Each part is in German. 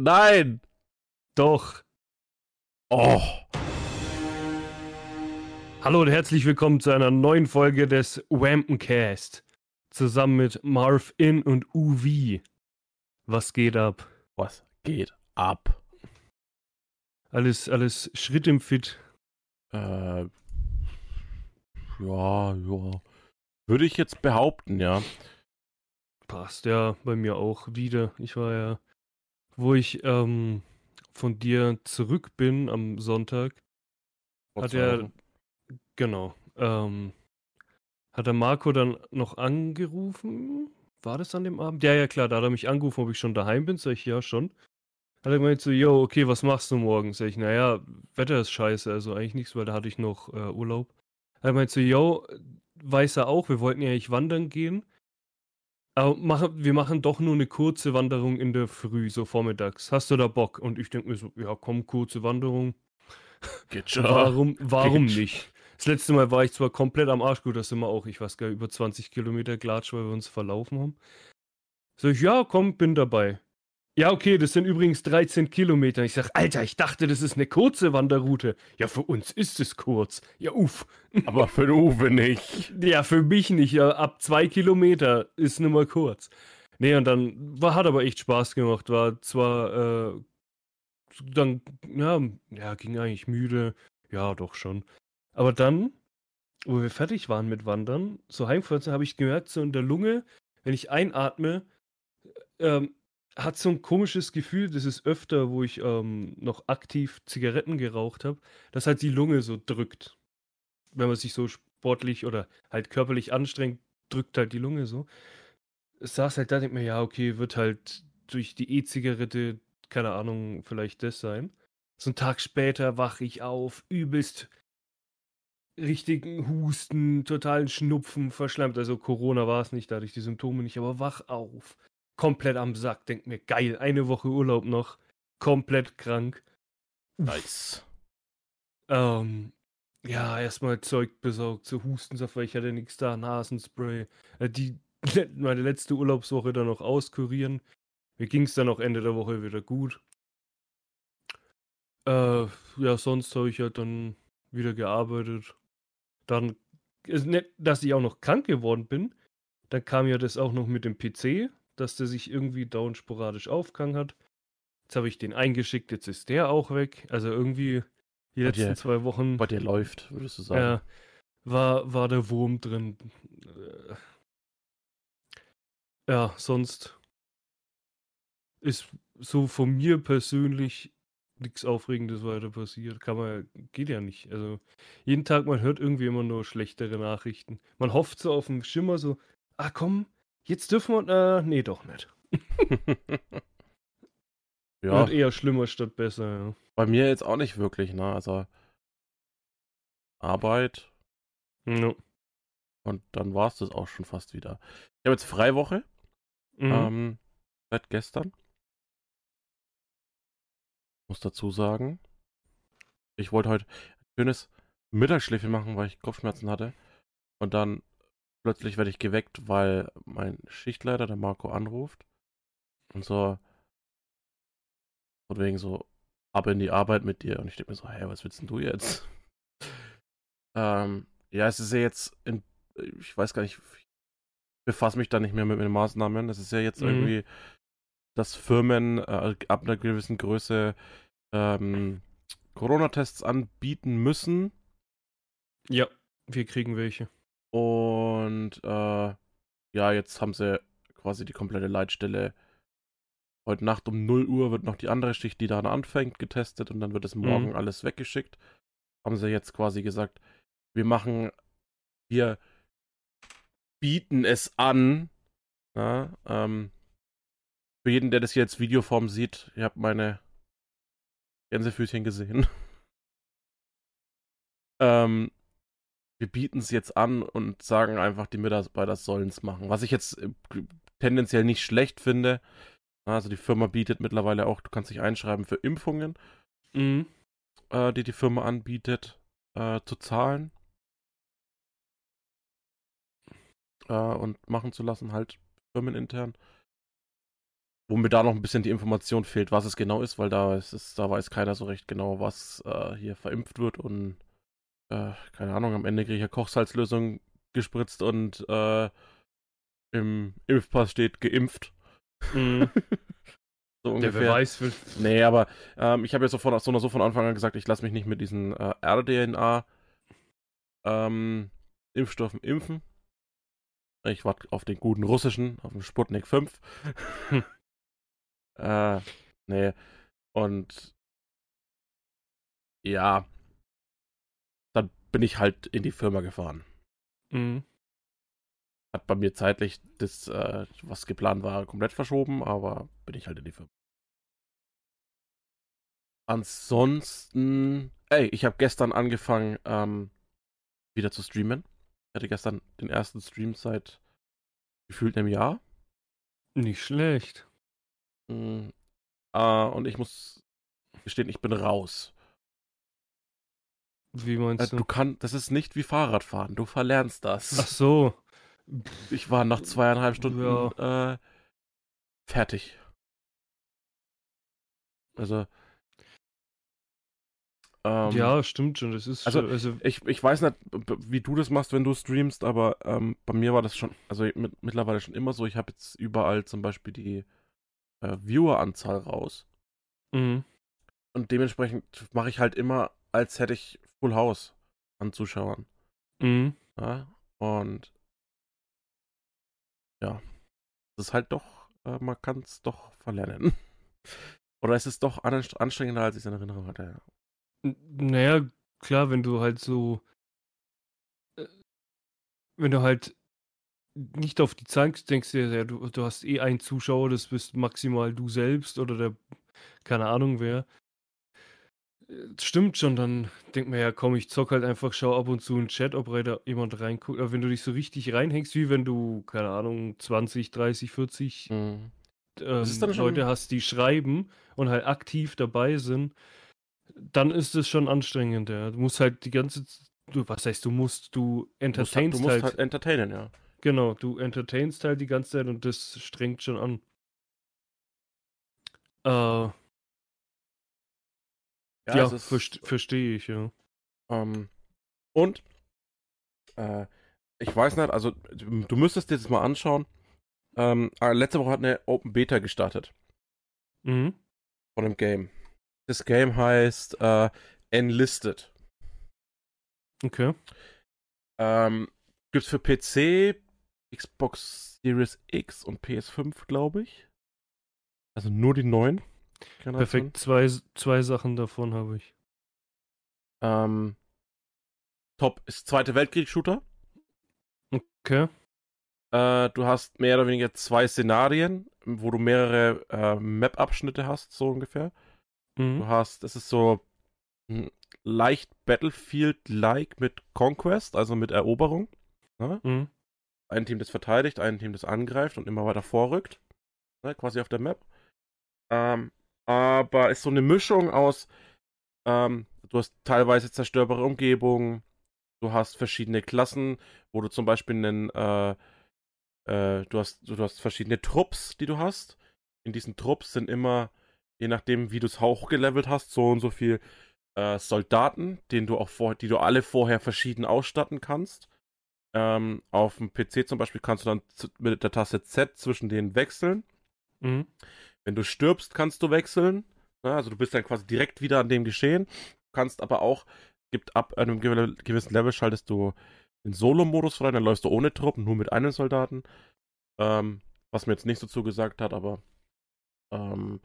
Nein! Doch. Oh! Hallo und herzlich willkommen zu einer neuen Folge des Wampencast. Zusammen mit Marv In und UV. Was geht ab? Was geht ab? Alles, alles Schritt im Fit. Äh, ja, ja. Würde ich jetzt behaupten, ja. Passt ja bei mir auch wieder. Ich war ja, wo ich ähm, von dir zurück bin am Sonntag, Vor hat er, Wochen. genau, ähm, hat der Marco dann noch angerufen? War das an dem Abend? Ja, ja, klar, da hat er mich angerufen, ob ich schon daheim bin. Sag ich, ja, schon. Hat er gemeint so, yo, okay, was machst du morgen? Sag ich, naja, Wetter ist scheiße, also eigentlich nichts, weil da hatte ich noch äh, Urlaub. Hat er gemeint so, yo, weiß er auch, wir wollten ja eigentlich wandern gehen. Aber machen, wir machen doch nur eine kurze Wanderung in der Früh, so vormittags. Hast du da Bock? Und ich denke mir so, ja, komm, kurze Wanderung. Geht schon. Warum, warum Geht. nicht? Das letzte Mal war ich zwar komplett am Arsch, gut, das sind wir auch, ich weiß gar nicht, über 20 Kilometer Glatsch, weil wir uns verlaufen haben. Sag ich, ja, komm, bin dabei. Ja, okay, das sind übrigens 13 Kilometer. Ich sag, Alter, ich dachte, das ist eine kurze Wanderroute. Ja, für uns ist es kurz. Ja, uff. Aber für den Uwe nicht. Ja, für mich nicht. Ja, ab zwei Kilometer ist nur mal kurz. Nee, und dann war, hat aber echt Spaß gemacht. War zwar, äh, dann, ja, ja, ging eigentlich müde. Ja, doch schon. Aber dann, wo wir fertig waren mit Wandern, so heimfahren, habe ich gemerkt, so in der Lunge, wenn ich einatme, ähm, hat so ein komisches Gefühl, das ist öfter, wo ich ähm, noch aktiv Zigaretten geraucht habe, dass halt die Lunge so drückt. Wenn man sich so sportlich oder halt körperlich anstrengt, drückt halt die Lunge so. Es saß halt da, denkt mir, ja, okay, wird halt durch die E-Zigarette, keine Ahnung, vielleicht das sein. So einen Tag später wache ich auf, übelst richtigen Husten, totalen Schnupfen, verschleimt. Also Corona war es nicht, dadurch die Symptome nicht, aber wach auf. Komplett am Sack, denk mir, geil, eine Woche Urlaub noch, komplett krank. Nice. Ähm, ja, erstmal Zeug besorgt, so Hustensaft, weil ich hatte nichts da, Nasenspray. Äh, die, meine letzte Urlaubswoche dann noch auskurieren. Mir ging es dann auch Ende der Woche wieder gut. Äh, ja, sonst habe ich halt dann wieder gearbeitet. Dann, ist nicht, dass ich auch noch krank geworden bin. Dann kam ja das auch noch mit dem PC, dass der sich irgendwie dauernd sporadisch aufgehangen hat. Jetzt habe ich den eingeschickt, jetzt ist der auch weg. Also irgendwie die letzten dir- zwei Wochen Bei dir läuft, würdest du sagen. ja, war, war der Wurm drin. Äh, Ja, sonst ist so von mir persönlich nichts Aufregendes weiter passiert. Kann man, geht ja nicht. Also jeden Tag, man hört irgendwie immer nur schlechtere Nachrichten. Man hofft so auf den Schimmer so, ah komm, jetzt dürfen wir, äh, nee, doch nicht. ja, Wird eher schlimmer statt besser, bei mir jetzt auch nicht wirklich, ne? Also Arbeit ja. No. und dann war es das auch schon fast wieder. Ich habe jetzt Freiwoche, Mhm. ähm, seit gestern. Muss dazu sagen, ich wollte heute ein schönes Mittagsschläfchen machen, weil ich Kopfschmerzen hatte. Und dann plötzlich werde ich geweckt, weil mein Schichtleiter, der Marco, anruft. Und so, von wegen so, ab in die Arbeit mit dir. Und ich denke mir so, hä, was willst denn du jetzt? ähm, ja, es ist ja jetzt, in, ich weiß gar nicht, ich befasse mich da nicht mehr mit den Maßnahmen. Es ist ja jetzt Mhm. irgendwie, dass Firmen äh, ab einer gewissen Größe ähm, Corona-Tests anbieten müssen. Ja, wir kriegen welche. Und äh, ja, jetzt haben sie quasi die komplette Leitstelle. Heute Nacht um 0 Uhr wird noch die andere Schicht, die dann anfängt, getestet und dann wird es morgen Mhm. alles weggeschickt. Haben sie jetzt quasi gesagt, wir machen, wir bieten es an. Ja, ähm, für jeden, der das hier als Videoform sieht, ihr habt meine Gänsefüßchen gesehen. ähm, wir bieten es jetzt an und sagen einfach, die Mitarbeiter sollen es machen. Was ich jetzt äh, tendenziell nicht schlecht finde. Also die Firma bietet mittlerweile auch, du kannst dich einschreiben für Impfungen, Mhm. äh, die die Firma anbietet, äh, zu zahlen. Äh, und machen zu lassen, halt firmenintern. wo mir da noch ein bisschen die Information fehlt, was es genau ist, weil da ist es, da weiß keiner so recht genau, was äh, hier verimpft wird und äh, keine Ahnung, am Ende kriege ich ja Kochsalzlösung gespritzt und äh, im Impfpass steht geimpft. Mhm. so Der ungefähr. Beweis will. Nee, aber ähm, ich habe ja so von, so, so von Anfang an gesagt, ich lasse mich nicht mit diesen äh, RDNA ähm, Impfstoffen impfen. Ich warte auf den guten russischen, auf den Sputnik 5. Hm. äh, nee. Und ja, bin ich halt in die Firma gefahren. Mhm. Hat bei mir zeitlich das, äh, was geplant war, komplett verschoben, aber bin ich halt in die Firma. Ansonsten, ey, ich habe gestern angefangen, ähm, wieder zu streamen. Ich hatte gestern den ersten Stream seit gefühlt einem Jahr. Nicht schlecht. Mm, äh, und ich muss gestehen, ich bin raus. Wie Äh, meinst du du? kannst, das ist nicht wie Fahrradfahren. Du verlernst das. Ach so. Ich war nach zweieinhalb Stunden Ja. äh, fertig. Also. Ähm, ja, stimmt schon. Das ist also, schon, also Ich, ich weiß nicht, wie du das machst, wenn du streamst, aber ähm, bei mir war das schon, also mit, mittlerweile schon immer so. Ich habe jetzt überall zum Beispiel die äh, Viewer-Anzahl raus. mhm. Und dementsprechend mache ich halt immer, als hätte ich Full House an Zuschauern. Mhm. Ja? Und ja, das ist halt doch, äh, man kann es doch verlernen. Oder es ist doch anst- anstrengender, als ich es in Erinnerung hatte. Ja. Naja, klar, wenn du halt so. äh, Wenn du halt nicht auf die Zahlen denkst dir, ja, du, du hast eh einen Zuschauer, das bist maximal du selbst oder der, keine Ahnung wer. Äh, Stimmt schon, dann denkt man ja, komm, ich zock halt einfach, schau ab und zu in den Chat, ob da jemand reinguckt. Aber wenn du dich so richtig reinhängst, wie wenn du, keine Ahnung, 20, 30, 40 Mhm. ähm, Leute hast, die schreiben und halt aktiv dabei sind, dann ist es schon anstrengend, ja. Du musst halt die ganze du, was heißt, du musst, du Du musst, halt, entertainst du musst halt entertainen, ja. genau, du entertainst halt die ganze Zeit und das strengt schon an. Äh, ja, ist- verst verstehe ich, ja. Ähm, und äh, ich weiß nicht, also du müsstest dir das mal anschauen. Ähm, äh, letzte Woche hat eine Open Beta gestartet Mhm. von dem Game. Das Game heißt äh, Enlisted. Okay. Ähm, gibt's für PC, Xbox Series X und PS5, glaube ich. Also nur die neuen. Generationen. Perfekt. Zwei, zwei Sachen davon habe ich. Ähm, top ist Zweite Weltkrieg-Shooter. Okay. Äh, du hast mehr oder weniger zwei Szenarien, wo du mehrere äh, Map-Abschnitte hast, so ungefähr. Du Mhm. hast, es ist so hm, leicht Battlefield-like mit Conquest, also mit Eroberung. Ne? Mhm. Ein Team, das verteidigt, ein Team, das angreift und immer weiter vorrückt. Ne? Quasi auf der Map. Ähm, aber ist so eine Mischung aus, ähm, du hast teilweise zerstörbare Umgebungen, du hast verschiedene Klassen, wo du zum Beispiel einen, äh, äh, du hast, du hast verschiedene Trupps, die du hast. In diesen Trupps sind immer, je nachdem, wie du es hochgelevelt hast, so und so viel äh, Soldaten, denen du auch vor, die du alle vorher verschieden ausstatten kannst. Ähm, auf dem PC zum Beispiel kannst du dann mit der Taste Z zwischen denen wechseln. Mhm. Wenn du stirbst, kannst du wechseln. Ne? Also du bist dann quasi direkt wieder an dem Geschehen. Du kannst aber auch, gibt ab einem gew- gewissen Level schaltest du den Solo-Modus frei, dann läufst du ohne Truppen, nur mit einem Soldaten. Ähm, was mir jetzt nicht so zugesagt hat, aber ähm,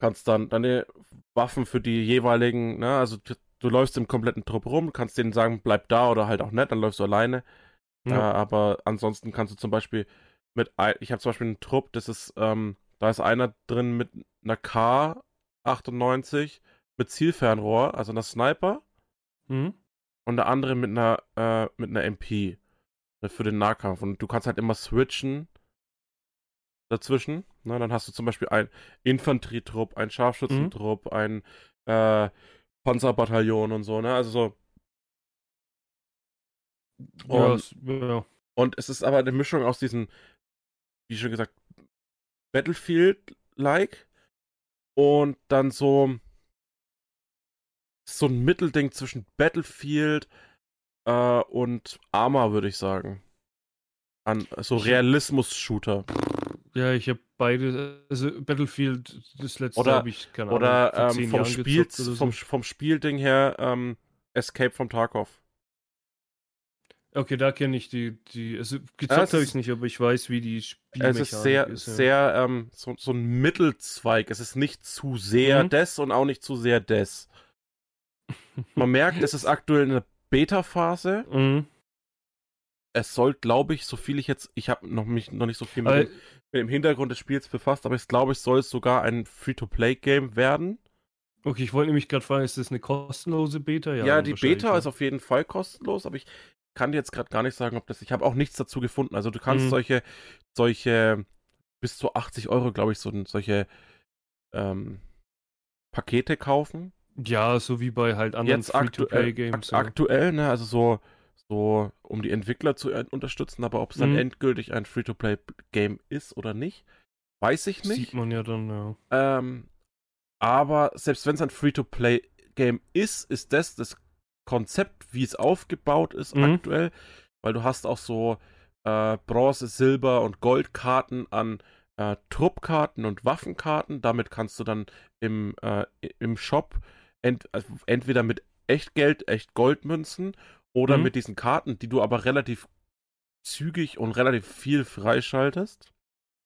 kannst dann deine Waffen für die jeweiligen, ne, also du, du läufst im kompletten Trupp rum, kannst denen sagen, bleib da oder halt auch nicht, dann läufst du alleine. Ja. Äh, aber ansonsten kannst du zum Beispiel mit, ich habe zum Beispiel einen Trupp, das ist, ähm, da ist einer drin mit einer K98 mit Zielfernrohr, also einer Sniper, Mhm. und der andere mit einer, äh, mit einer MP äh, für den Nahkampf. Und du kannst halt immer switchen dazwischen. Ne? Dann hast du zum Beispiel ein Infanterietrupp, ein Scharfschützentrupp, ein äh, Panzerbataillon und so, ne? Also so. Ja, Und- es- ja. Und es ist aber eine Mischung aus diesen, wie schon gesagt, Battlefield-like und dann so so ein Mittelding zwischen Battlefield äh, und Arma, würde ich sagen. An so Realismus-Shooter. Ja, ich habe beide, also Battlefield, das letzte Oder- habe ich, keine Oder Ahnung, ähm, zehn vom, Jahren Spiel, oder so. vom, vom Spielding her ähm, Escape from Tarkov. Okay, da kenne ich die, die, also Ja, gezockt es habe ist- ich nicht, aber ich weiß, wie die Es Spielmechanik ist sehr, ist. ja. sehr, ähm, so, so ein Mittelzweig. Es ist nicht zu sehr Mhm. des und auch nicht zu sehr des. Man merkt, es ist aktuell in der Beta-Phase. Mhm. Es soll, glaube ich, so viel ich jetzt, ich habe noch mich noch nicht so viel mit, dem, mit dem Hintergrund des Spiels befasst, aber ich glaube, ich soll es sogar ein Free-to-Play-Game werden. okay, ich wollte nämlich gerade fragen, ist das eine kostenlose Beta? Ja, dann die Beta ja. ist auf jeden Fall kostenlos, aber ich kann dir jetzt gerade gar nicht sagen, ob das. Ich habe auch nichts dazu gefunden. Also du kannst Mhm. solche, solche bis zu 80 Euro, glaube ich, so solche ähm, Pakete kaufen. Ja, so wie bei halt anderen Jetzt aktuell, Free-to-Play-Games. ak aktuell, ne, also so, so, um die Entwickler zu äh, unterstützen, aber ob es dann Mhm. endgültig ein Free-to-Play-Game ist oder nicht, weiß ich nicht. Sieht man ja dann, ja. Ähm, aber selbst wenn es ein Free-to-Play-Game ist, ist das das Konzept, wie es aufgebaut ist Mhm. aktuell, weil du hast auch so äh, Bronze, Silber und Goldkarten an äh, Truppkarten und Waffenkarten. Damit kannst du dann im, äh, im Shop ent also entweder mit Echtgeld, echt Goldmünzen oder Mhm. mit diesen Karten, die du aber relativ zügig und relativ viel freischaltest.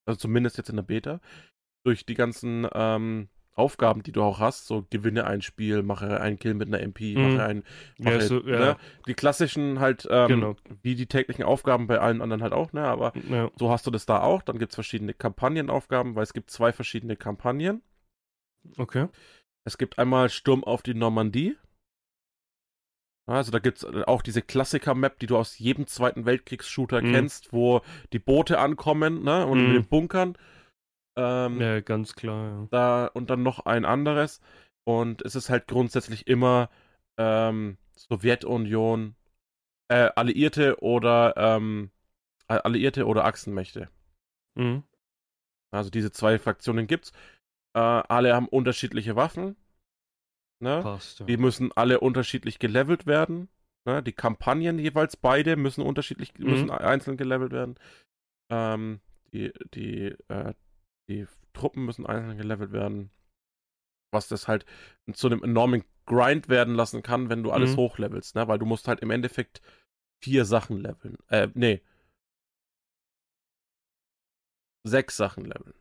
Also zumindest jetzt in der Beta. Durch die ganzen ähm, Aufgaben, die du auch hast, so gewinne ein Spiel, mache einen Kill mit einer MP, Mhm. mache ein, Ja, mache, so, ja, ne? die klassischen halt, ähm, genau. wie die täglichen Aufgaben bei allen anderen halt auch, ne? Aber Ja. so hast du das da auch. Dann gibt es verschiedene Kampagnenaufgaben, weil es gibt zwei verschiedene Kampagnen. Okay. Es gibt einmal Sturm auf die Normandie. Also da gibt es auch diese Klassiker-Map, die du aus jedem Zweiten Weltkriegs-Shooter Mhm. kennst, wo die Boote ankommen, ne? Und Mhm. mit den Bunkern. Ähm, Ja, ganz klar, da, und dann noch ein anderes. Und es ist halt grundsätzlich immer ähm, Sowjetunion, äh, Alliierte oder ähm, Alliierte oder Achsenmächte. ja. Mhm. Also diese zwei Fraktionen gibt's. Äh, alle haben unterschiedliche Waffen. Ne? Passt. Ja. Die müssen alle unterschiedlich gelevelt werden. Ne? Die Kampagnen jeweils beide müssen unterschiedlich, Mhm. müssen einzeln gelevelt werden. Ähm, die, die, äh, die Truppen müssen einzeln gelevelt werden. Was das halt zu einem enormen Grind werden lassen kann, wenn du alles Mhm. hochlevelst, ne? Weil du musst halt im Endeffekt vier Sachen leveln. Äh, nee. Sechs Sachen leveln.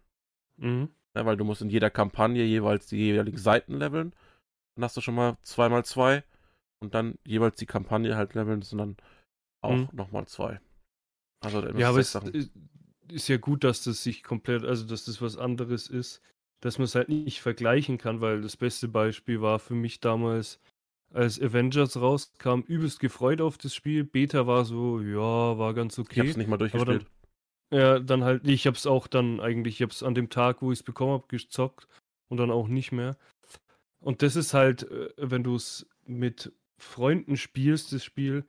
Mhm. Ne, weil du musst in jeder Kampagne jeweils die jeweiligen Seiten leveln. Dann hast du schon mal zwei mal zwei. Und dann jeweils die Kampagne halt leveln, dann auch Mhm. nochmal zwei. Also Ja, aber sechs es. Ist, ja gut, dass das sich komplett, also dass das was anderes ist, dass man es halt nicht vergleichen kann, weil das beste Beispiel war für mich damals, als Avengers rauskam, übelst gefreut auf das Spiel. Beta war so, ja, war ganz Ich okay. hab's nicht mal durchgespielt. Ja, dann halt, ich hab's auch dann eigentlich, ich hab's an dem Tag, wo ich es bekommen hab, gezockt und dann auch nicht mehr. Und das ist halt, äh, wenn du es mit Freunden spielst, das Spiel,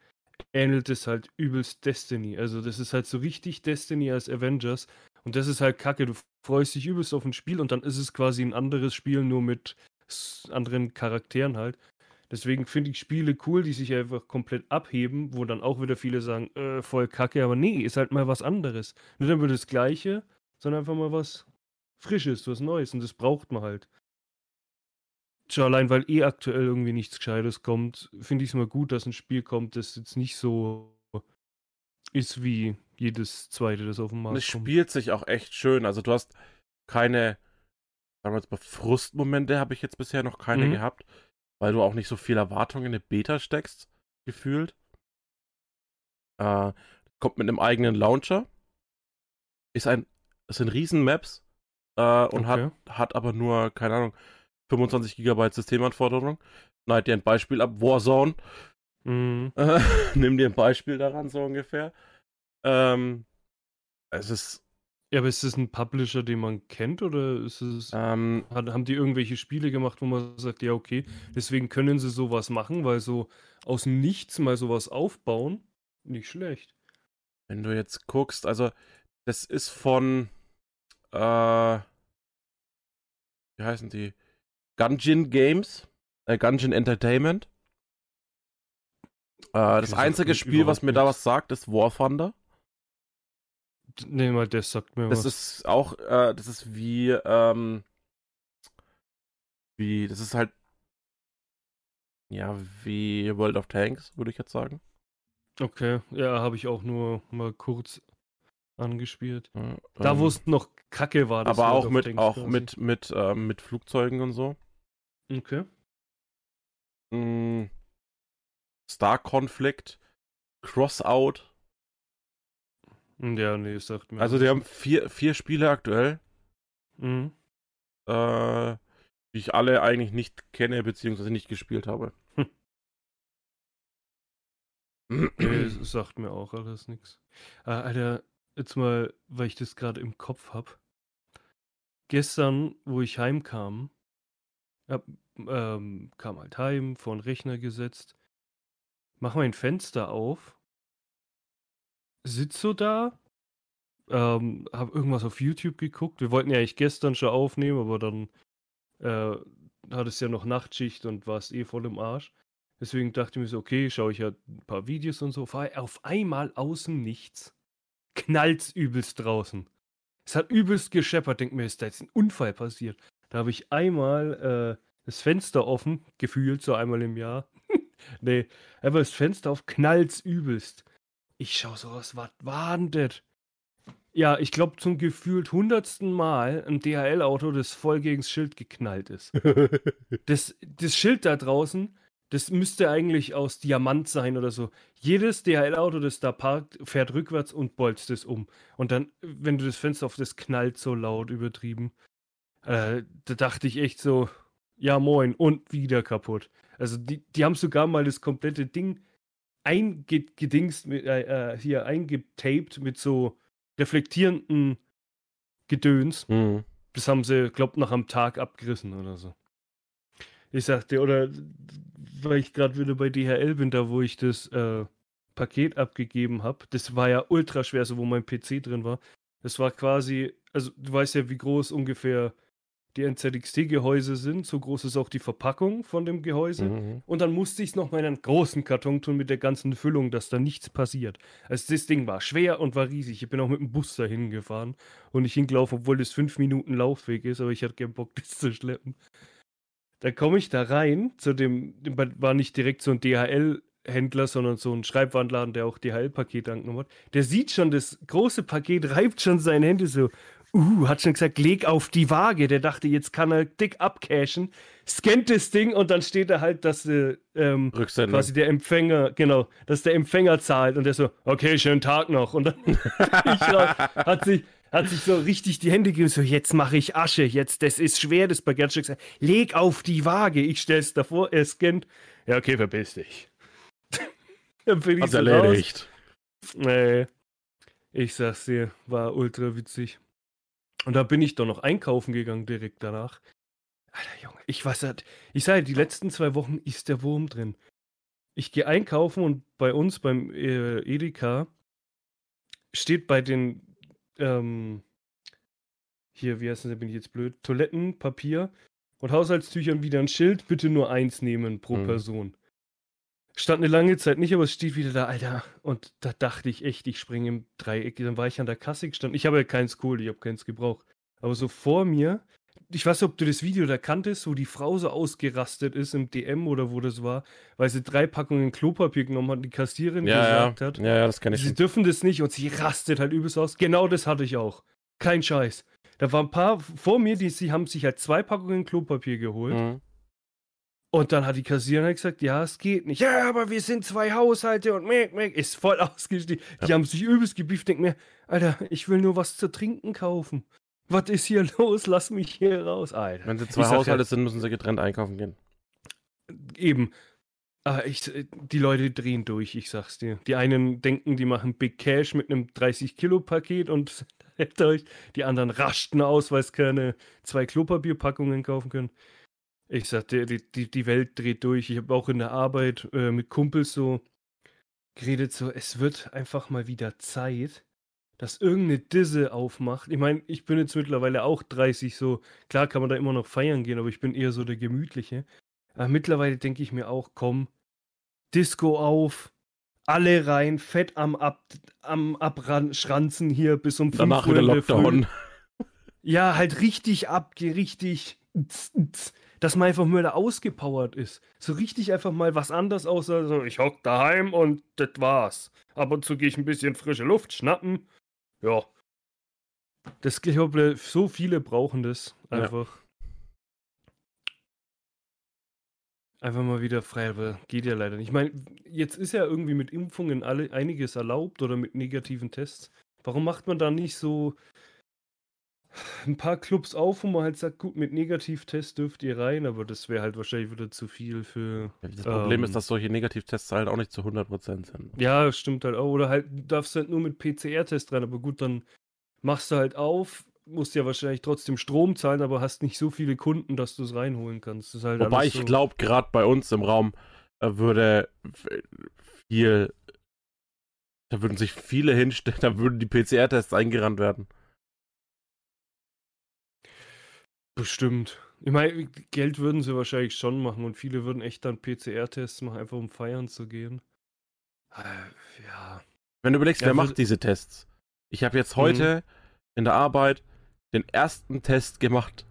ähnelt es halt übelst Destiny. Also das ist halt so richtig Destiny als Avengers. Und das ist halt kacke. Du freust dich übelst auf ein Spiel und dann ist es quasi ein anderes Spiel, nur mit anderen Charakteren halt. Deswegen finde ich Spiele cool, die sich einfach komplett abheben, wo dann auch wieder viele sagen, äh, voll kacke, aber nee, ist halt mal was anderes. Nicht immer das Gleiche, sondern einfach mal was Frisches, was Neues. Und das braucht man halt. Schon allein, weil eh aktuell irgendwie nichts Gescheites kommt, finde ich es mal gut, dass ein Spiel kommt, das jetzt nicht so ist wie jedes zweite, das auf dem Markt es kommt. spielt sich auch echt schön. Also du hast keine, sagen wir jetzt mal, Frustmomente habe ich jetzt bisher noch keine Mhm. gehabt, weil du auch nicht so viel Erwartung in eine Beta steckst, gefühlt. Äh, kommt mit einem eigenen Launcher. Ist ein, es sind riesen Maps äh, und hat, Okay. hat aber nur, keine Ahnung, 25 Gigabyte Systemanforderung. Schneid dir ein Beispiel ab, Warzone. Mhm. Äh, Nimm dir ein Beispiel daran, so ungefähr. Ähm, es ist, Ja, aber ist das ein Publisher, den man kennt oder ist es. ähm, Hat, haben die irgendwelche Spiele gemacht, wo man sagt, ja, okay, deswegen können sie sowas machen, weil so aus Nichts mal sowas aufbauen, nicht schlecht. wenn du jetzt guckst, also das ist von, äh, wie heißen die? Gungeon Games, äh, Gungeon Entertainment. Äh, das einzige Spiel, was mir da nichts. was sagt, ist War Thunder. Nee, mal das sagt mir Das was. ist auch, äh, das ist wie, ähm, wie, das ist halt, ja, wie World of Tanks, würde ich jetzt sagen. Okay, ja, habe ich auch nur mal kurz angespielt. Ja, Da, wo ähm, es noch kacke war. das aber World auch mit, Tanks auch quasi. mit, mit, ähm, mit Flugzeugen und so. Okay. Mm, Star Conflict, Crossout. Ja, nee, es sagt mir. Also die haben vier, vier Spiele aktuell, Mhm. äh, die ich alle eigentlich nicht kenne, beziehungsweise nicht gespielt habe. Nee, es sagt mir auch alles nichts. Äh, Alter, jetzt mal, weil ich das gerade im Kopf hab. Gestern, wo ich heimkam, hab, ähm, kam halt heim, vor den Rechner gesetzt, mach mein Fenster auf, sitz so da, ähm, hab irgendwas auf YouTube geguckt. Wir wollten ja eigentlich gestern schon aufnehmen, aber dann äh, hat es ja noch Nachtschicht und war es eh voll im Arsch. Deswegen dachte ich mir so, okay, schaue ich ja ein paar Videos und so. Auf- Auf einmal außen nichts. Knallt's übelst draußen. Es hat übelst gescheppert. Denk mir, ist da jetzt ein Unfall passiert? Da habe ich einmal äh, das Fenster offen, gefühlt so einmal im Jahr. nee, einfach das Fenster auf, knallt's übelst. Ich schau so was, was war denn das? Ja, ich glaube zum gefühlt hundertsten Mal ein DHL-Auto, das voll gegens Schild geknallt ist. Das, das Schild da draußen, das müsste eigentlich aus Diamant sein oder so. Jedes DHL-Auto, das da parkt, fährt rückwärts und bolzt es um. Und dann, wenn du das Fenster auf das knallt so laut übertrieben. Äh, da dachte ich echt so, ja moin, und wieder kaputt. Also die, die haben sogar mal das komplette Ding eingedingst, mit, äh, äh, hier eingetaped mit so reflektierenden Gedöns. Hm. Das haben sie, glaubt, nach einem Tag abgerissen oder so. Ich sagte, oder weil ich gerade wieder bei DHL bin, da wo ich das äh, Paket abgegeben habe, das war ja ultra schwer, so wo mein PC drin war. Das war quasi, also du weißt ja, wie groß ungefähr die NZXT-Gehäuse sind. So groß ist auch die Verpackung von dem Gehäuse. Mhm. Und dann musste ich es noch mal in einen großen Karton tun mit der ganzen Füllung, dass da nichts passiert. Also das Ding war schwer und war riesig. Ich bin auch mit dem Bus dahin gefahren und nicht hingelaufen, obwohl das fünf Minuten Laufweg ist, aber ich hatte keinen Bock, das zu schleppen. Da komme ich da rein, zu dem, war nicht direkt so ein DHL-Händler, sondern so ein Schreibwarenladen, der auch DHL-Pakete angenommen hat. Der sieht schon das große Paket, reibt schon seine Hände so. Uh, hat schon gesagt, leg auf die Waage. Der dachte, jetzt kann er dick abcashen, scannt das Ding und dann steht da halt, dass äh, ähm, quasi der Empfänger, genau, dass der Empfänger zahlt und der so, okay, schönen Tag noch. Und dann raus, hat sich, hat sich so richtig die Hände gegeben, so, jetzt mache ich Asche, jetzt, das ist schwer, das Baguette gesagt, leg auf die Waage, ich stell's davor, er scannt. Ja, okay, verpiss dich. dann bin ich so raus. erledigt. Nee. Ich sag's dir, war ultra witzig. Und da bin ich doch noch einkaufen gegangen direkt danach. Alter Junge, ich weiß halt, ich sage, die letzten zwei Wochen ist der Wurm drin. Ich gehe einkaufen und bei uns beim äh, Edeka steht bei den ähm, hier, wie heißt das, da bin ich jetzt blöd, Toilettenpapier und Haushaltstüchern wieder ein Schild, bitte nur eins nehmen pro Mhm. Person. Stand eine lange Zeit nicht, aber es steht wieder da, Alter. Und da dachte ich echt, ich springe im Dreieck. Dann war ich an der Kasse gestanden. Ich habe ja keins geholt, ich habe keins gebraucht. Aber so vor mir, ich weiß nicht, ob du das Video da kanntest, wo die Frau so ausgerastet ist im DM oder wo das war, weil sie drei Packungen Klopapier genommen hat und die Kassiererin Ja, gesagt ja. hat, ja, ja, das kann ich sie schon. dürfen das nicht und sie rastet halt übelst aus. Genau das hatte ich auch. Kein Scheiß. Da waren ein paar vor mir, die sie haben sich halt zwei Packungen Klopapier geholt. Mhm. Und dann hat die Kassiererin halt gesagt, ja, es geht nicht. Ja, aber wir sind zwei Haushalte und meck, meck, ist voll ausgestiegen. Die haben sich übelst gebieft, denken mir, Alter, ich will nur was zu trinken kaufen. Was ist hier los? Lass mich hier raus, Alter. Wenn sie zwei Ich sag Haushalte ja- sind, müssen sie getrennt einkaufen gehen. Eben. Ah, ich, die Leute drehen durch, ich sag's dir. Die einen denken, die machen Big Cash mit einem 30-Kilo-Paket und euch. Die anderen raschten aus, weil sie keine zwei Klopapierpackungen kaufen können. Ich sag dir, die, die, die Welt dreht durch. Ich habe auch in der Arbeit äh, mit Kumpels so geredet, so, es wird einfach mal wieder Zeit, dass irgendeine Disse aufmacht. Ich meine, ich bin jetzt mittlerweile auch 30, so klar kann man da immer noch feiern gehen, aber ich bin eher so der Gemütliche. Aber mittlerweile denke ich mir auch, komm, Disco auf, alle rein, fett am, Ab am Abschranzen hier bis um 5 Danach Uhr. wieder Lockdown. Früh. Ja, halt richtig abge, richtig, dass man einfach mal da ausgepowert ist. So richtig einfach mal was anderes außer so, ich hock daheim und das war's. Ab und zu gehe ich ein bisschen frische Luft schnappen. Ja. Das, ich glaube, so viele brauchen das Ja. einfach. Einfach mal wieder frei, aber geht ja leider nicht. Ich meine, jetzt ist ja irgendwie mit Impfungen alle, einiges erlaubt oder mit negativen Tests. Warum macht man da nicht so ein paar Clubs auf, wo man halt sagt, gut, mit Negativtest dürft ihr rein, aber das wäre halt wahrscheinlich wieder zu viel für. Das Problem Ähm. ist, dass solche Negativtests halt auch nicht zu 100% sind. Ja, stimmt halt auch. Oder halt, du darfst halt nur mit PCR-Test rein, aber gut, dann machst du halt auf, musst ja wahrscheinlich trotzdem Strom zahlen, aber hast nicht so viele Kunden, dass du es reinholen kannst. Halt Wobei ich so. glaube, gerade bei uns im Raum äh, würde viel, da würden sich viele hinstellen, da würden die PCR-Tests eingerannt werden. Bestimmt. Ich meine, Geld würden sie wahrscheinlich schon machen und viele würden echt dann PCR-Tests machen, einfach um feiern zu gehen. Äh, Ja. Wenn du überlegst, Ja, wer macht diese Tests? Ich habe jetzt Mhm. heute in der Arbeit den ersten Test gemacht,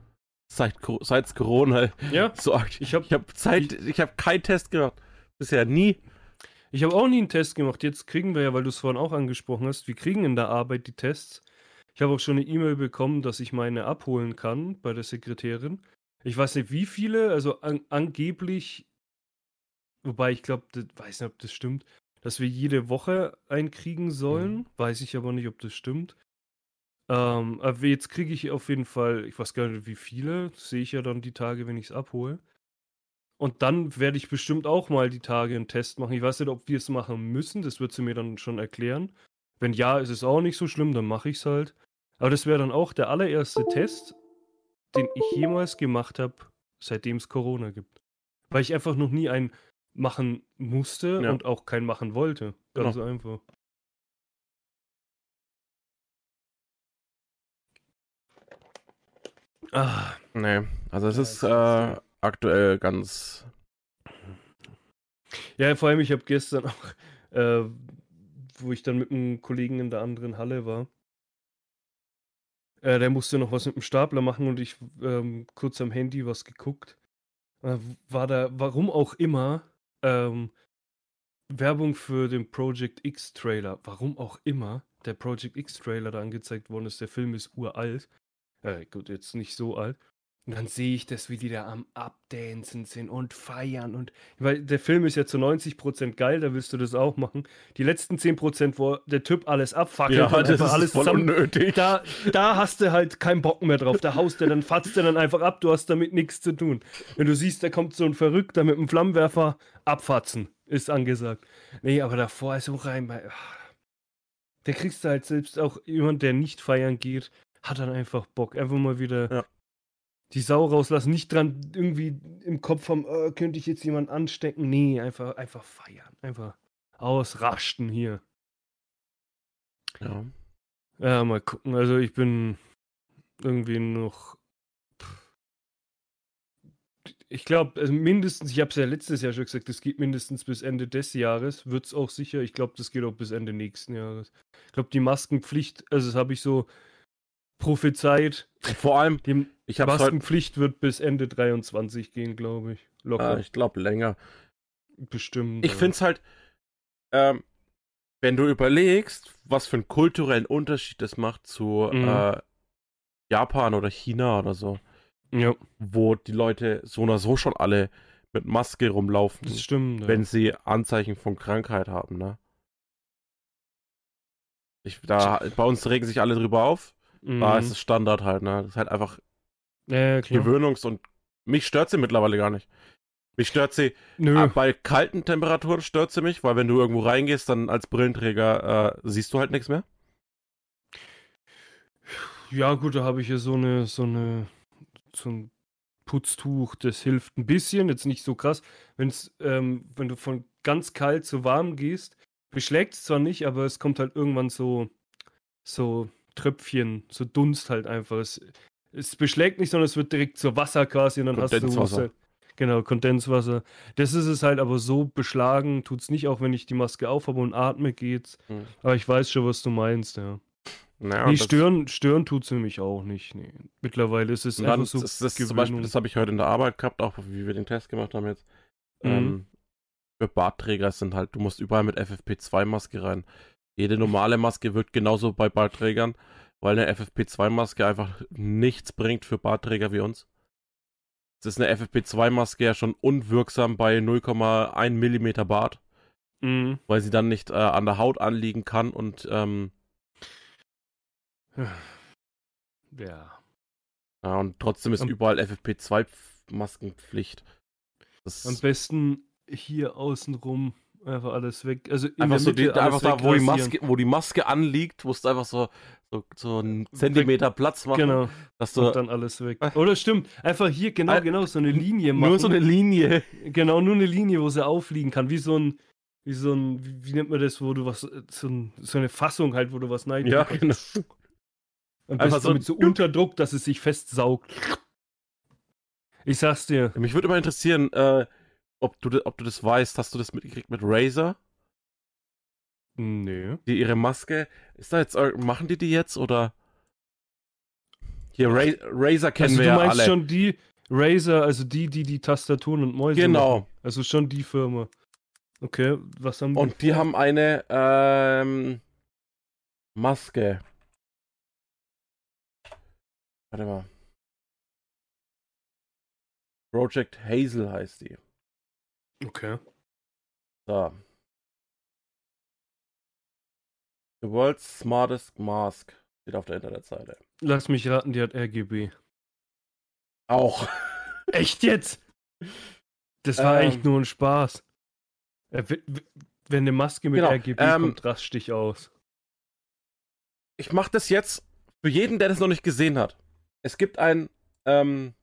seit seit Corona Ja, so aktiv. ich habe Ich habe Zeit, ich habe keinen Test gemacht. Bisher nie. Ich habe auch nie einen Test gemacht. Jetzt kriegen wir ja, weil du es vorhin auch angesprochen hast, wir kriegen in der Arbeit die Tests. Ich habe auch schon eine E-Mail bekommen, dass ich meine abholen kann bei der Sekretärin. Ich weiß nicht, wie viele, also an, angeblich, wobei ich glaube, weiß nicht, ob das stimmt, dass wir jede Woche einkriegen sollen. Weiß ich aber nicht, ob das stimmt. Ähm, aber jetzt kriege ich auf jeden Fall, ich weiß gar nicht, wie viele, das sehe ich ja dann die Tage, wenn ich es abhole. Und dann werde ich bestimmt auch mal die Tage einen Test machen. Ich weiß nicht, ob wir es machen müssen. Das wird sie mir dann schon erklären. Wenn ja, ist es auch nicht so schlimm, dann mache ich es halt. Aber das wäre dann auch der allererste Test, den ich jemals gemacht habe, seitdem es Corona gibt. Weil ich einfach noch nie einen machen musste Ja. und auch keinen machen wollte. Ganz Genau. einfach. Ah, Nee, also es ist äh, aktuell ganz. Ja, vor allem, ich habe gestern auch, äh, wo ich dann mit einem Kollegen in der anderen Halle war, äh, der musste noch was mit dem Stapler machen und ich ähm, kurz am Handy was geguckt. Äh, war da, warum auch immer, ähm, Werbung für den Project X Trailer. Warum auch immer der Project X Trailer da angezeigt worden ist. Der Film ist uralt. Äh, gut, jetzt nicht so alt. Und dann sehe ich das, wie die da am Abdancen sind und feiern und weil der Film ist ja zu 90% geil, da willst du das auch machen. Die letzten 10%, wo der Typ alles abfackelt Ja, das ist alles voll zusammen. unnötig. Da, da hast du halt keinen Bock mehr drauf. Da haust du dann, fatzt du dann einfach ab, du hast damit nichts zu tun. Wenn du siehst, da kommt so ein Verrückter mit einem Flammenwerfer, abfatzen, ist angesagt. Nee, aber davor ist so rein bei. Der kriegst du halt selbst auch jemand, der nicht feiern geht, hat dann einfach Bock. Einfach mal wieder Ja. Die Sau rauslassen. Nicht dran irgendwie im Kopf haben, äh, könnte ich jetzt jemanden anstecken. Nee, einfach, einfach feiern. Einfach ausrasten hier. Ja. Ja, mal gucken. Also ich bin irgendwie noch. Ich glaube, also mindestens, ich habe es ja letztes Jahr schon gesagt, das geht mindestens bis Ende des Jahres. Wird es auch sicher. Ich glaube, das geht auch bis Ende nächsten Jahres. Ich glaube, die Maskenpflicht, also das habe ich so prophezeit. Vor allem, Die ich habe. Maskenpflicht wird bis Ende 23 gehen, glaube ich. Locker. Äh, ich glaube länger. Bestimmt. Ich aber- finde es halt, ähm, wenn du überlegst, was für einen kulturellen Unterschied das macht zu Mhm. äh, Japan oder China oder so, Ja, wo die Leute so oder so schon alle mit Maske rumlaufen, das stimmt. ja. wenn sie Anzeichen von Krankheit haben, ne? Ich, da, bei uns regen sich alle drüber auf. Da Mhm. ist es Standard halt, ne? Das ist halt einfach ja. Gewöhnungs- und mich stört sie mittlerweile gar nicht. Mich stört sie, Nö. ah, bei kalten Temperaturen stört sie mich, weil wenn du irgendwo reingehst, dann als Brillenträger äh, siehst du halt nichts mehr. Ja, gut, da habe ich ja so eine, so eine, so ein Putztuch, das hilft ein bisschen, jetzt nicht so krass. Wenn's, ähm, wenn du von ganz kalt zu warm gehst, beschlägt es zwar nicht, aber es kommt halt irgendwann so, so Tröpfchen, so Dunst halt einfach. Es, es beschlägt nicht, sondern es wird direkt zu Wasser quasi und dann hast du Kondenswasser. Genau, Kondenswasser. Das ist es halt, aber so beschlagen tut es nicht, auch wenn ich die Maske aufhabe und atme geht's. Hm. Aber ich weiß schon, was du meinst, ja. Naja, nee, stören, stören tut sie mich auch nicht. Nee. Mittlerweile ist es dann, einfach so das, das zum Beispiel, das habe ich heute in der Arbeit gehabt, auch wie wir den Test gemacht haben jetzt. Mhm. Ähm, für Bartträger sind halt, du musst überall mit FFP2-Maske rein. Jede normale Maske wird genauso bei Bartträgern, weil eine FFP2-Maske einfach nichts bringt für Bartträger wie uns. Es ist eine FFP2-Maske ja schon unwirksam bei 0,1 Millimeter Bart, Mhm. weil sie dann nicht äh, an der Haut anliegen kann und ähm, Ja. ja, und trotzdem ist Am- überall FFP2-Maskenpflicht. Das Am besten hier außenrum einfach alles weg. Also in Einfach so die, einfach da, wo die. Maske, wo die Maske anliegt, musst du einfach so, so, so einen Zentimeter Platz machen. Genau, Dass du und dann alles weg. Oder stimmt, einfach hier genau, Äh, genau, so eine Linie machen. nur so eine Linie. Genau, nur eine Linie, wo sie aufliegen kann. Wie so ein, wie so ein, wie, wie nennt man das, wo du was, so, ein, so eine Fassung halt, wo du was nein Ja, genau. Am Einfach so mit so Unterdruck, dass es sich festsaugt. Ich sag's dir. Mich würde mal interessieren, äh, ob, du, ob du das weißt. Hast du das mitgekriegt mit Razer? Nö. Die ihre Maske. Ist da jetzt, machen die die jetzt oder? Hier, Ra Razer kennen Also wir du ja meinst alle. schon die Razer, also die, die die Tastaturen und Mäuse machen. genau. Also schon die Firma. Okay, was haben die? Und die haben eine ähm, Maske. Warte mal. Project Hazel heißt die. Okay. So. The world's smartest mask. Steht auf der Internetseite. Lass mich raten, die hat RGB. Auch. Echt jetzt? Das war Ähm. echt nur ein Spaß. Äh, Wenn eine Maske mit Genau, RGB ähm, kommt, rast dich aus. Ich mache das jetzt für jeden, der das noch nicht gesehen hat. Es gibt ein ähm,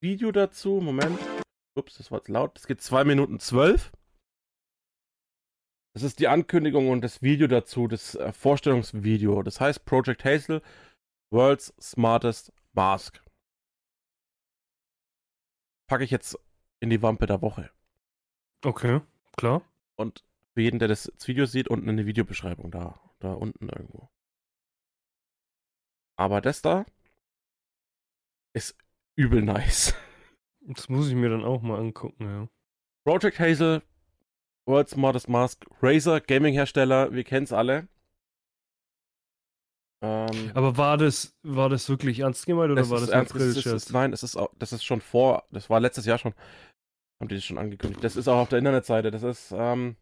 Video dazu. Moment. Ups, das war jetzt laut. Es geht 2 Minuten 12. Das ist die Ankündigung und das Video dazu, das äh, Vorstellungsvideo. Das heißt Project Hazel, World's Smartest Mask. Packe ich jetzt in die Wampe der Woche. Okay, klar. Und für jeden, der das Video sieht, unten in die Videobeschreibung, da, da unten irgendwo. Aber das da ist übel nice. Das muss ich mir dann auch mal angucken, ja. Project Hazel, World's Smartest Mask, Razer, Gaming-Hersteller, wir kennen es alle. Ähm, Aber war das, war das wirklich ernst gemeint oder es war das ernst, es es ist, nein, es ist, auch, das ist schon vor, das war letztes Jahr schon, haben die das schon angekündigt. Das ist auch auf der Internetseite, das ist, ähm,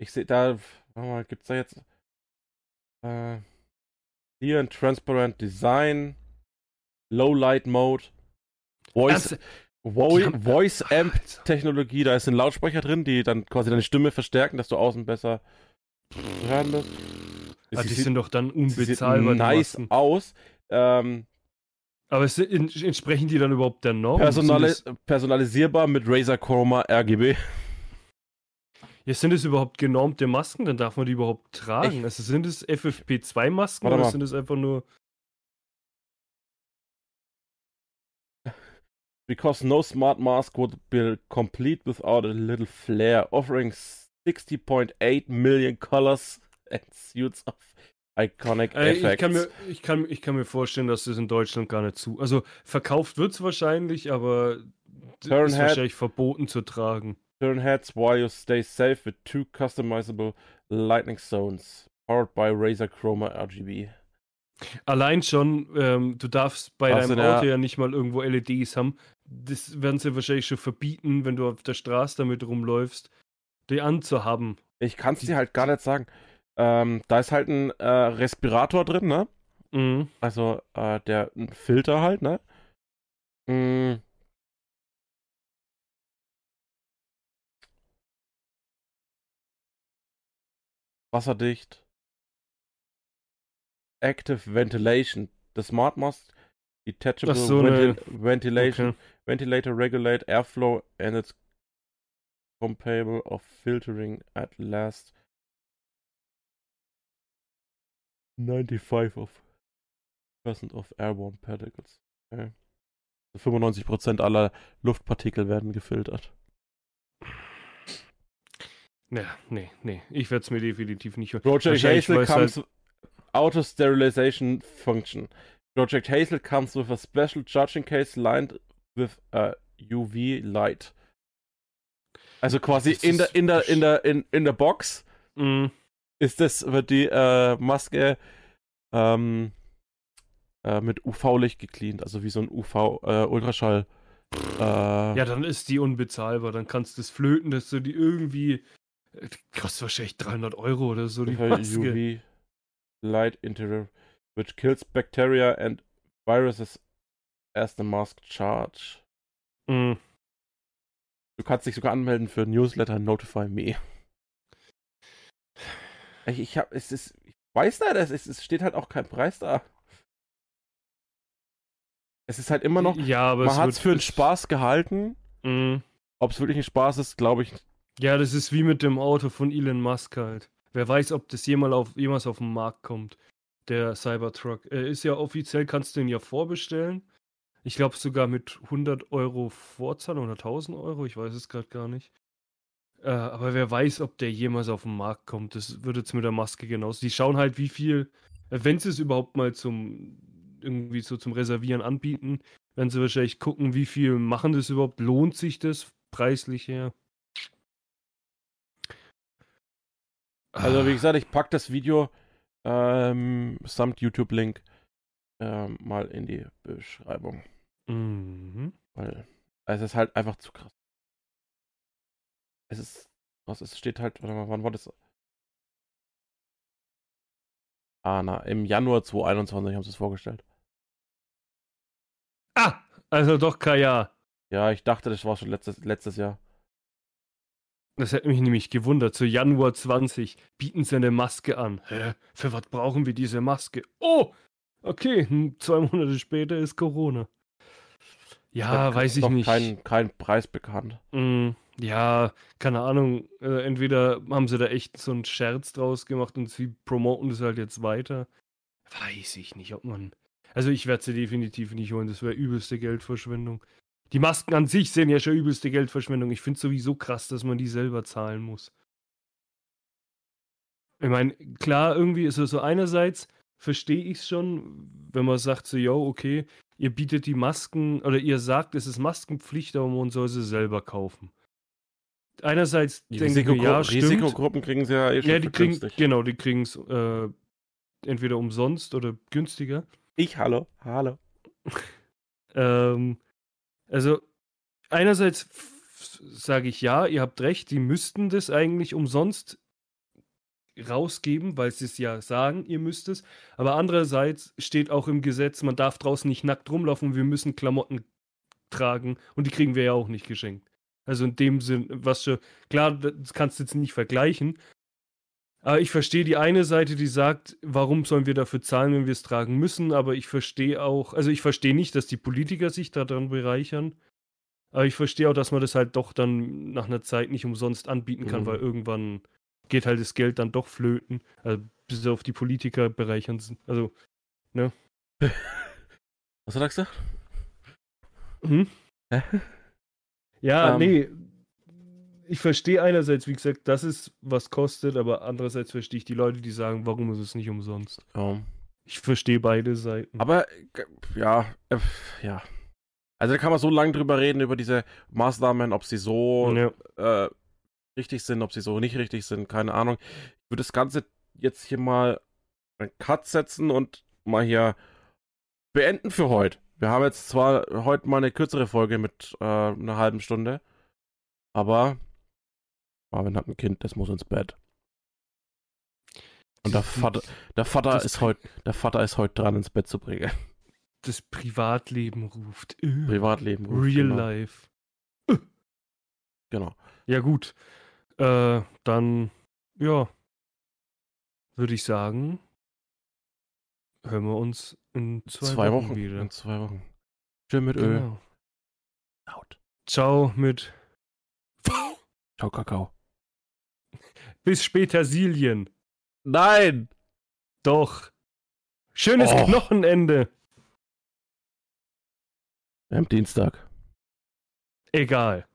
ich sehe da, warte mal, gibt's da jetzt, äh, Clear and Transparent Design, Low Light Mode, Voice, Ernst? Voice Amp. Technologie, da ist ein Lautsprecher drin, die dann quasi deine Stimme verstärken, dass du außen besser hören bist. Ah, die sieht- sind doch dann unbezahlbar. die nice aus. Ähm, Aber es, entsprechen die dann überhaupt der Norm? personali Sind es, personalisierbar mit Razer Chroma RGB. ja, sind es überhaupt genormte Masken? Dann darf man die überhaupt tragen. Ich- also sind es FFP2-Masken Warte oder sind es einfach nur. Because no smart mask would be complete without a little flair, offering 60.8 million colors and suits of iconic Äh, effects. ich, kann mir, ich, kann, ich kann mir vorstellen, dass das in Deutschland gar nicht zu. Also verkauft wird es wahrscheinlich, aber Turn ist head. wahrscheinlich verboten zu tragen. Turn heads while you stay safe with two customizable lightning zones, powered by Razer Chroma RGB. Allein schon, ähm, du darfst bei Darfst deinem Auto ja nicht mal irgendwo LEDs haben. Das werden sie wahrscheinlich schon verbieten, wenn du auf der Straße damit rumläufst, die anzuhaben. Ich kann es dir halt gar nicht sagen. Ähm, da ist halt ein äh, Respirator drin, ne? Mhm. Also äh, der ein Filter halt, ne? Mm. Wasserdicht. Active Ventilation. The Smart Mask Detachable Ach so, ne. Ventil Ventilation. Okay. Ventilator regulate airflow and it's compatible of filtering at last. 95 of percent of airborne particles. Okay. 95% aller Luftpartikel werden gefiltert. Ja, nee, nee. Ich werde es mir definitiv nicht holen. Wahrscheinlich, Hazel weil's comes halt- auto sterilization function. Project Hazel comes with a special charging case lined with a UV light. Also quasi in der in der in der in, in der Box Mm, ist das wird die äh, Maske ähm, äh, mit UV-Licht gecleant, also wie so ein UV äh, Ultraschall. Äh, ja, dann ist die unbezahlbar. Dann kannst du das flöten, dass du die irgendwie. äh, Kostet wahrscheinlich 300 Euro oder so, die Maske. UV light interior, which kills bacteria and viruses as the mask charge. Mm, Du kannst dich sogar anmelden für Newsletter Notify Me. Ich, ich hab, es ist, ich weiß da, es, ist, es steht halt auch kein Preis da. Es ist halt immer noch, ja, aber man hat es für einen Spaß gehalten. Mm. Ob es wirklich ein Spaß ist, glaube ich. Ja, das ist wie mit dem Auto von Elon Musk halt. Wer weiß, ob das jemals auf, jemals auf den Markt kommt. Der Cybertruck. Er ist ja offiziell, kannst du ihn ja vorbestellen. Ich glaube sogar mit 100 Euro Vorzahlung oder 1000 Euro, ich weiß es gerade gar nicht. Äh, aber wer weiß, ob der jemals auf den Markt kommt. Das wird jetzt mit der Maske genauso. Die schauen halt, wie viel, äh, wenn sie es überhaupt mal zum, irgendwie so zum Reservieren anbieten, werden sie wahrscheinlich gucken, wie viel machen das überhaupt, lohnt sich das preislich her. Also, wie gesagt, ich packe das Video ähm, samt YouTube-Link ähm, mal in die Beschreibung. Mhm. Weil es ist halt einfach zu krass. Es ist, was es steht halt, warte mal, wann war das? Ah, na, im Januar 2021 haben sie es vorgestellt. Ah, also doch kein Jahr. Ja, ich dachte, das war schon letztes, letztes Jahr. Das hätte mich nämlich gewundert. Zu Januar 20 bieten sie eine Maske an. Hä? Für was brauchen wir diese Maske? Oh, okay. hm, Zwei Monate später ist Corona. Ja, Da weiß ich nicht. Kein, kein Preis bekannt. Mm, ja, keine Ahnung. Äh, entweder haben sie da echt so einen Scherz draus gemacht und sie promoten das halt jetzt weiter. Weiß ich nicht, ob man. Also ich werde sie definitiv nicht holen. Das wäre übelste Geldverschwendung. Die Masken an sich sind ja schon übelste Geldverschwendung. Ich finde es sowieso krass, dass man die selber zahlen muss. Ich meine, klar, irgendwie ist es so einerseits, verstehe ich es schon, wenn man sagt so, yo, okay, ihr bietet die Masken oder ihr sagt, es ist Maskenpflicht, aber man soll sie selber kaufen. Einerseits Die denke ich mir, ja, stimmt. Risikogruppen kriegen sie ja eh schon Ja, die kriegen, genau, die kriegen es äh, entweder umsonst oder günstiger. Ich, hallo, hallo. Ähm, also, einerseits sage ich ja, ihr habt recht, die müssten das eigentlich umsonst rausgeben, weil sie es ja sagen, ihr müsst es. Aber andererseits steht auch im Gesetz, man darf draußen nicht nackt rumlaufen, wir müssen Klamotten tragen und die kriegen wir ja auch nicht geschenkt. Also in dem Sinn, was schon, klar, das kannst du jetzt nicht vergleichen. Aber ich verstehe die eine Seite, die sagt, warum sollen wir dafür zahlen, wenn wir es tragen müssen, aber ich verstehe auch, also ich verstehe nicht, dass die Politiker sich daran bereichern, aber ich verstehe auch, dass man das halt doch dann nach einer Zeit nicht umsonst anbieten kann, Mhm. weil irgendwann geht halt das Geld dann doch flöten, also bis auf die Politiker bereichern, sie- also, Was hat er gesagt? hm? Hä? Ja, Ähm. nee. Ich verstehe einerseits, wie gesagt, dass es was kostet, aber andererseits verstehe ich die Leute, die sagen, warum ist es nicht umsonst. Ja. Ich verstehe beide Seiten. Aber äh, ja, äh, ja. Also da kann man so lange drüber reden, über diese Maßnahmen, ob sie so ja. äh, richtig sind, ob sie so nicht richtig sind, keine Ahnung. Ich würde das Ganze jetzt hier mal einen Cut setzen und mal hier beenden für heute. Wir haben jetzt zwar heute mal eine kürzere Folge mit äh, einer halben Stunde, aber Marvin hat ein Kind, das muss ins Bett. Und der Vater, der Vater Das ist heute, der Vater ist heute dran, ins Bett zu bringen. Das Privatleben ruft. Äh, Privatleben. ruft, Real genau. life. Genau. Ja, gut. Äh, dann, ja, würde ich sagen, hören wir uns in zwei, Zwei, Wochen, Wochen. wieder. In zwei Wochen. Schön mit Öl. Genau. Out. Ciao mit Ciao, Kakao. Bis später Silien. Nein! Doch. Schönes Oh. Knochenende. Am Dienstag. Egal.